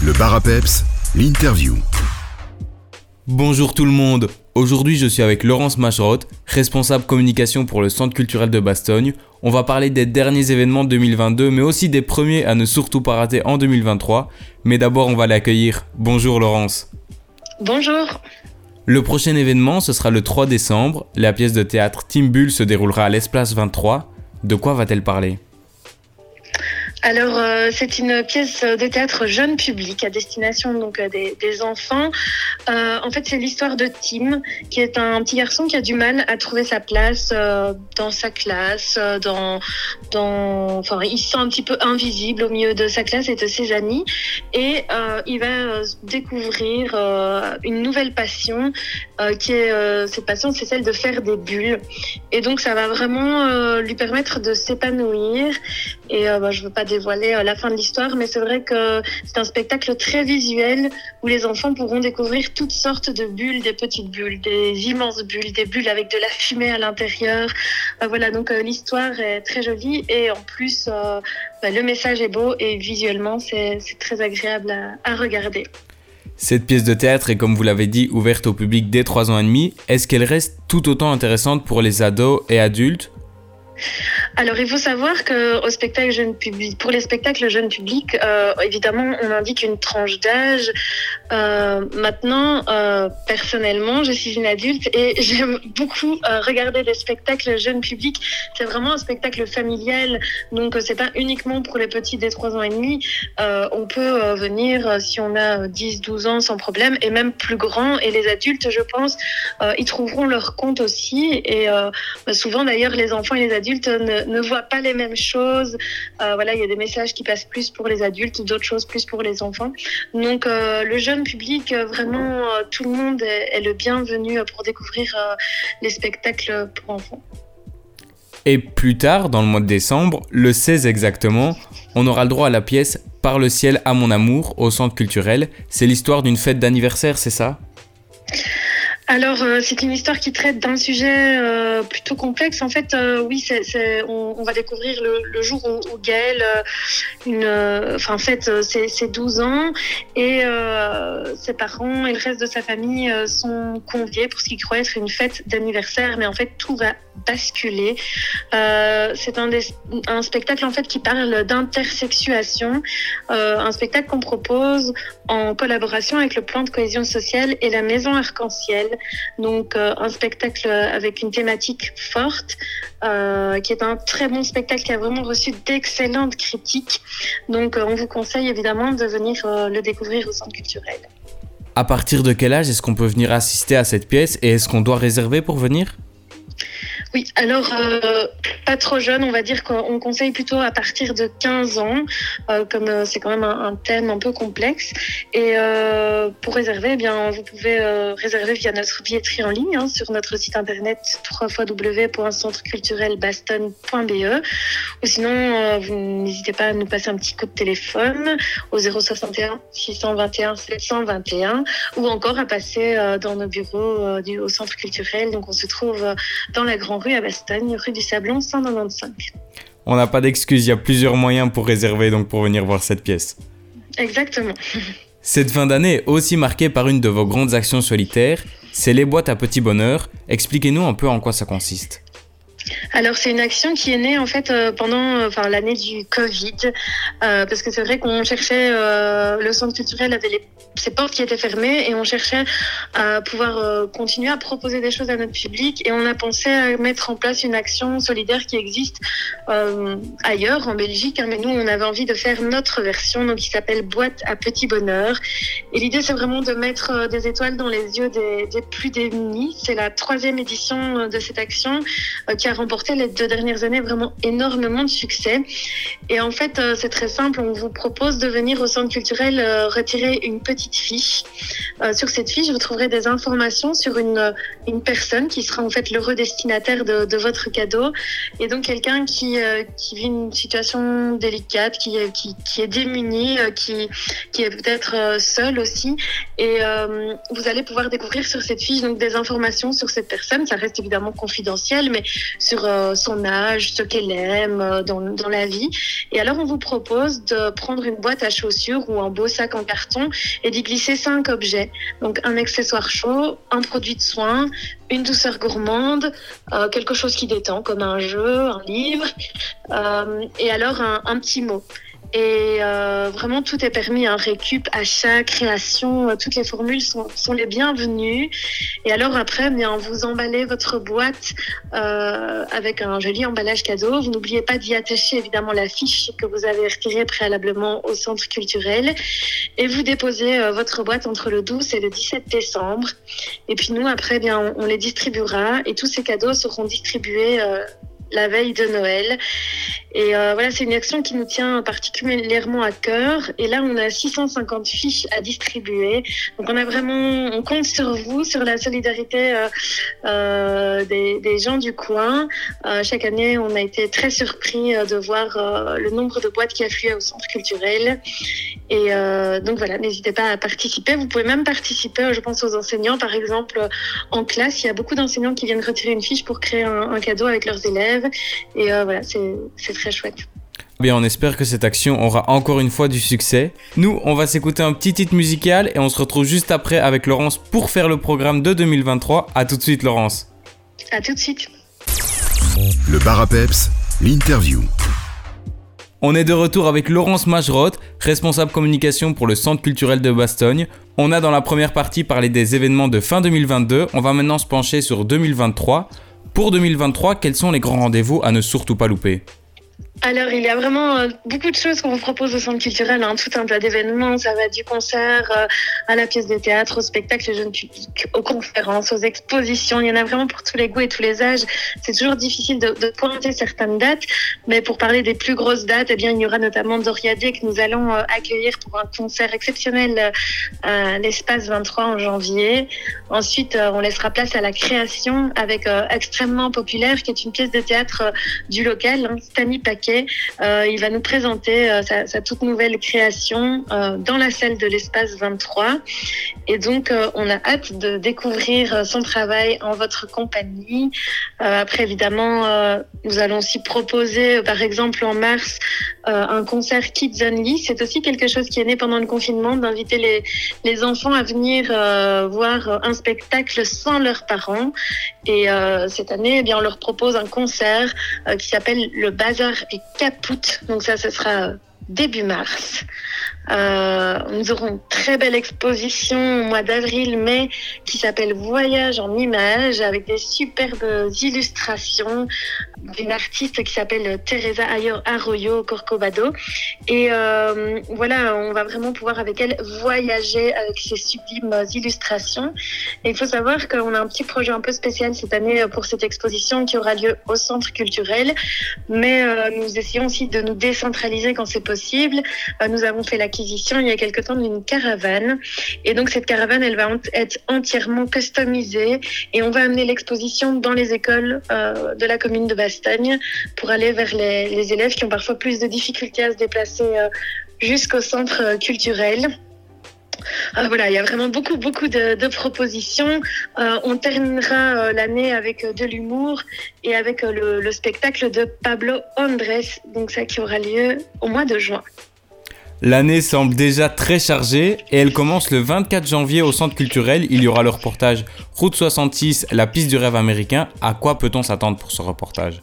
Le bar à peps, l'interview. Bonjour tout le monde. Aujourd'hui, je suis avec Laurence Macherotte, responsable communication pour le Centre culturel de Bastogne. On va parler des derniers événements de 2022, mais aussi des premiers à ne surtout pas rater en 2023. Mais d'abord, on va l'accueillir. Bonjour Laurence. Bonjour. Le prochain événement, ce sera le 3 décembre. La pièce de théâtre Team Bull se déroulera à l'Espace 23. De quoi va-t-elle parler? Alors, euh, c'est une pièce de théâtre jeune public à destination donc euh, des, enfants. Euh, en fait, c'est l'histoire de Tim, qui est un petit garçon qui a du mal à trouver sa place euh, dans sa classe, euh, dans, dans, enfin, il se sent un petit peu invisible au milieu de sa classe et de ses amis, et il va découvrir une nouvelle passion, qui est cette passion, c'est celle de faire des bulles, et donc ça va vraiment lui permettre de s'épanouir. Et bah, je veux pas dévoiler la fin de l'histoire, mais c'est vrai que c'est un spectacle très visuel où les enfants pourront découvrir toutes sortes de bulles, des petites bulles, des immenses bulles, des bulles avec de la fumée à l'intérieur. Euh, voilà, donc euh, l'histoire est très jolie et en plus, euh, bah, le message est beau et visuellement, c'est très agréable à, à regarder. Cette pièce de théâtre est, comme vous l'avez dit, ouverte au public dès 3 ans et demi. Est-ce qu'elle reste tout autant intéressante pour les ados et adultes alors, il faut savoir que pour les spectacles jeunes publics, euh, évidemment, on indique une tranche d'âge. Euh, maintenant, euh, personnellement, je suis une adulte et j'aime beaucoup regarder des spectacles jeunes publics. C'est vraiment un spectacle familial, donc c'est pas uniquement pour les petits des 3 ans et demi. On peut venir si on a 10, 12 ans sans problème, et même plus grand. Et les adultes, je pense, ils trouveront leur compte aussi. Et bah, souvent, d'ailleurs, les enfants et les adultes ne ne voient pas les mêmes choses. Euh, voilà, il y a des messages qui passent plus pour les adultes, d'autres choses plus pour les enfants. Donc euh, le jeune public, euh, vraiment, tout le monde est, est, le bienvenu pour découvrir les spectacles pour enfants. Et plus tard, dans le mois de décembre, le 16 exactement, on aura le droit à la pièce Par le ciel à mon amour au centre culturel. C'est l'histoire d'une fête d'anniversaire, c'est ça? Alors, euh, c'est une histoire qui traite d'un sujet euh, plutôt complexe. En fait, euh, oui, c'est, on, va découvrir le, jour où, où Gaël euh, une, enfin, fête ses, ses 12 ans et ses parents et le reste de sa famille sont conviés pour ce qu'ils croient être une fête d'anniversaire. Mais en fait, tout va basculer. c'est un, spectacle en fait qui parle d'intersexuation, un spectacle qu'on propose en collaboration avec le plan de cohésion sociale et la maison arc-en-ciel. Donc euh, un spectacle avec une thématique forte, euh, qui est un très bon spectacle qui a vraiment reçu d'excellentes critiques. Donc euh, on vous conseille évidemment de venir euh, le découvrir au centre culturel. À partir de quel âge est-ce qu'on peut venir assister à cette pièce et est-ce qu'on doit réserver pour venir? Oui, alors euh, pas trop jeune, on va dire qu'on conseille plutôt à partir de 15 ans, euh, comme euh, c'est quand même un, thème un peu complexe. Et euh, pour réserver, eh bien, vous pouvez euh, réserver via notre billetterie en ligne hein, sur notre site internet www.centreculturelbaston.be ou sinon vous n'hésitez pas à nous passer un petit coup de téléphone au 061 621 721 ou encore à passer dans nos bureaux du, au centre culturel. Donc on se trouve dans la grande rue à Bastogne, rue du Sablon 195. On n'a pas d'excuses, il y a plusieurs moyens pour réserver, donc pour venir voir cette pièce. Exactement. Cette fin d'année est aussi marquée par une de vos grandes actions solitaires, c'est les boîtes à petit bonheur. Expliquez-nous un peu en quoi ça consiste. Alors c'est une action qui est née en fait euh, pendant enfin l'année du Covid euh, parce que c'est vrai qu'on cherchait euh, le centre culturel avait ses portes qui étaient fermées et on cherchait à pouvoir euh, continuer à proposer des choses à notre public et on a pensé à mettre en place une action solidaire qui existe euh, ailleurs en Belgique hein, mais nous on avait envie de faire notre version donc qui s'appelle boîte à petit bonheur. Et l'idée c'est vraiment de mettre euh, des étoiles dans les yeux des, des plus démunis. C'est la troisième édition de cette action qui a remporté les deux dernières années vraiment énormément de succès. Et en fait, euh, c'est très simple. On vous propose de venir au centre culturel euh, retirer une petite fiche. Euh, sur cette fiche, vous trouverez des informations sur une, une personne qui sera en fait l'heureux destinataire de, votre cadeau. Et donc quelqu'un qui, qui vit une situation délicate, qui, qui, qui est démuni, qui, qui est peut-être seul aussi. Et vous allez pouvoir découvrir sur cette fiche donc des informations sur cette personne. Ça reste évidemment confidentiel, mais sur son âge, ce qu'elle aime dans, dans, la vie. Et alors, on vous propose de prendre une boîte à chaussures ou un beau sac en carton et d'y glisser cinq objets. Donc, un accessoire chaud, un produit de soin, une douceur gourmande, quelque chose qui détend comme un jeu, un livre, et alors un, un petit mot. Et euh, vraiment, tout est permis. Un récup, achat, création, euh, toutes les formules sont, sont, les bienvenues. Et alors après, bien, vous emballez votre boîte euh, avec un joli emballage cadeau. Vous n'oubliez pas d'y attacher évidemment la fiche que vous avez retirée préalablement au centre culturel. Et vous déposez euh, votre boîte entre le 12 et le 17 décembre. Et puis nous, après, bien, on, on les distribuera. Et tous ces cadeaux seront distribués euh, la veille de Noël. Et euh, voilà, c'est une action qui nous tient particulièrement à cœur. Et là, on a 650 fiches à distribuer. Donc, on a vraiment, on compte sur vous, sur la solidarité euh, euh, des, gens du coin. Chaque année, on a été très surpris de voir le nombre de boîtes qui affluaient au centre culturel. Et donc voilà, n'hésitez pas à participer. Vous pouvez même participer, je pense, aux enseignants. Par exemple, en classe, il y a beaucoup d'enseignants qui viennent retirer une fiche pour créer un cadeau avec leurs élèves. Et euh, voilà, c'est très chouette. Bien, on espère que cette action aura encore une fois du succès. Nous, on va s'écouter un petit titre musical et on se retrouve juste après avec Laurence pour faire le programme de 2023. A tout de suite, Laurence. À tout de suite. Le bar à peps, l'interview. On est de retour avec Laurence Mageroth, responsable communication pour le Centre culturel de Bastogne. On a dans la première partie parlé des événements de fin 2022. On va maintenant se pencher sur 2023. Pour 2023, quels sont les grands rendez-vous à ne surtout pas louper? Alors, il y a vraiment euh, beaucoup de choses qu'on vous propose au centre culturel, hein, tout un tas d'événements. Ça va du concert euh, à la pièce de théâtre, au spectacle jeune public, aux conférences, aux expositions. Il y en a vraiment pour tous les goûts et tous les âges. C'est toujours difficile de, de, pointer certaines dates, mais pour parler des plus grosses dates, eh bien, il y aura notamment Doriadé que nous allons euh, accueillir pour un concert exceptionnel à l'espace 23 en janvier. Ensuite, on laissera place à la création avec Extrêmement Populaire, qui est une pièce de théâtre du local, hein, Stani Paquet euh, il va nous présenter euh, sa, toute nouvelle création euh, dans la salle de l'espace 23. Et donc, on a hâte de découvrir son travail en votre compagnie. après, évidemment, nous allons aussi proposer, par exemple, en mars, un concert Kids Only. C'est aussi quelque chose qui est né pendant le confinement, d'inviter les, les enfants à venir voir un spectacle sans leurs parents. Et cette année, eh bien, on leur propose un concert qui s'appelle Le Bazar et Caput. Donc ça, ce sera début mars. Euh, nous aurons une très belle exposition au mois d'avril-mai qui s'appelle Voyage en images avec des superbes illustrations d'une artiste qui s'appelle Teresa Arroyo Corcovado. Et euh, voilà, on va vraiment pouvoir avec elle voyager avec ces sublimes illustrations. Et il faut savoir qu'on a un petit projet un peu spécial cette année pour cette exposition qui aura lieu au centre culturel. Mais euh, nous essayons aussi de nous décentraliser quand c'est possible. Nous avons fait la il y a quelque temps d'une caravane. Et donc cette caravane, elle va être entièrement customisée et on va amener l'exposition dans les écoles euh, de la commune de Bastogne pour aller vers les, élèves qui ont parfois plus de difficultés à se déplacer euh, jusqu'au centre euh, culturel. Voilà, il y a vraiment beaucoup, beaucoup de, propositions. On terminera l'année avec de l'humour et avec le, le, spectacle de Pablo Andrés, donc ça qui aura lieu au mois de juin. L'année semble déjà très chargée et elle commence le 24 janvier au centre culturel. Il y aura le reportage Route 66, la piste du rêve américain. À quoi peut-on s'attendre pour ce reportage?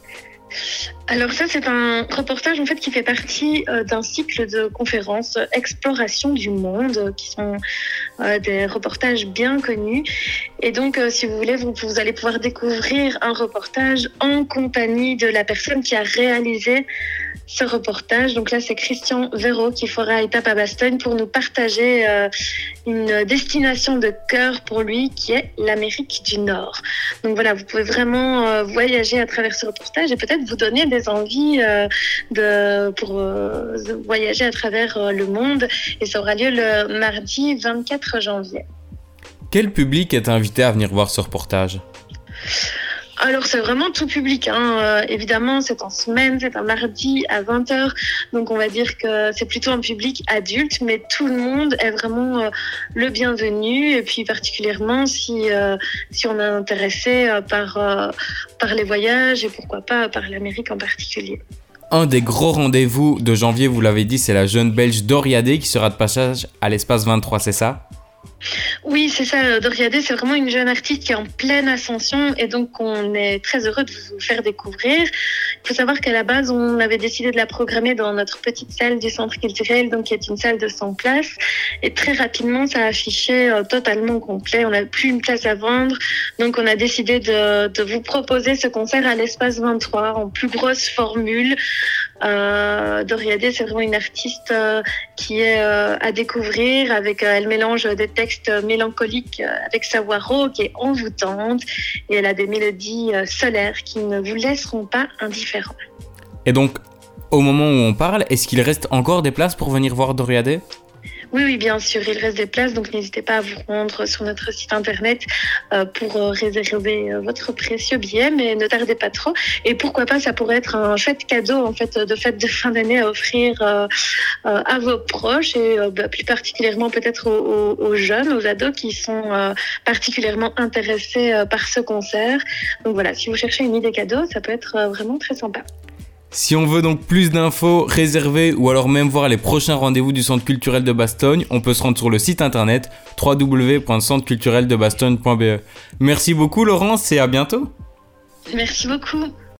Alors ça, c'est un reportage en fait qui fait partie euh, d'un cycle de conférences Exploration du monde, qui sont euh, des reportages bien connus. Et donc, euh, si vous voulez, vous, allez pouvoir découvrir un reportage en compagnie de la personne qui a réalisé ce reportage. Donc là, c'est Christian Véro qui fera étape à Bastogne pour nous partager euh, une destination de cœur pour lui qui est l'Amérique du Nord. Donc voilà, vous pouvez vraiment euh, voyager à travers ce reportage et peut-être vous donner des envies euh, de, pour euh, voyager à travers euh, le monde. Et ça aura lieu le mardi 24 janvier. Quel public est invité à venir voir ce reportage? Alors c'est vraiment tout public. Hein. Euh, évidemment, c'est en semaine, c'est un mardi à 20h. Donc on va dire que c'est plutôt un public adulte, mais tout le monde est vraiment euh, le bienvenu. Et puis particulièrement si, euh, si on est intéressé par, par les voyages et pourquoi pas par l'Amérique en particulier. Un des gros rendez-vous de janvier, vous l'avez dit, c'est la jeune belge Doriadé qui sera de passage à l'espace 23, c'est ça? Oui, c'est ça. Doriadé, c'est vraiment une jeune artiste qui est en pleine ascension et donc on est très heureux de vous faire découvrir. Il faut savoir qu'à la base, on avait décidé de la programmer dans notre petite salle du centre culturel, donc qui est une salle de 100 places. Et très rapidement, ça a affiché euh, totalement complet. On n'a plus une place à vendre. Donc on a décidé de, vous proposer ce concert à l'espace 23 en plus grosse formule. Euh, Doriadé, c'est vraiment une artiste euh, qui est euh, à découvrir. Avec, euh, elle mélange des textes mélancoliques avec sa voix rauque et envoûtante, et elle a des mélodies solaires qui ne vous laisseront pas indifférents. Et donc, au moment où on parle, est-ce qu'il reste encore des places pour venir voir Doriadé? Oui, oui, bien sûr, il reste des places, donc n'hésitez pas à vous rendre sur notre site internet euh, pour euh, réserver euh, votre précieux billet, mais ne tardez pas trop. Et pourquoi pas, ça pourrait être un chouette cadeau en fait de fête de fin d'année à offrir à vos proches et bah, plus particulièrement peut-être aux, jeunes, aux ados qui sont particulièrement intéressés par ce concert. Donc voilà, si vous cherchez une idée cadeau, ça peut être vraiment très sympa. Si on veut donc plus d'infos, réserver ou alors même voir les prochains rendez-vous du Centre culturel de Bastogne, on peut se rendre sur le site internet www.centrecultureldebastogne.be. Merci beaucoup Laurence et à bientôt. Merci beaucoup.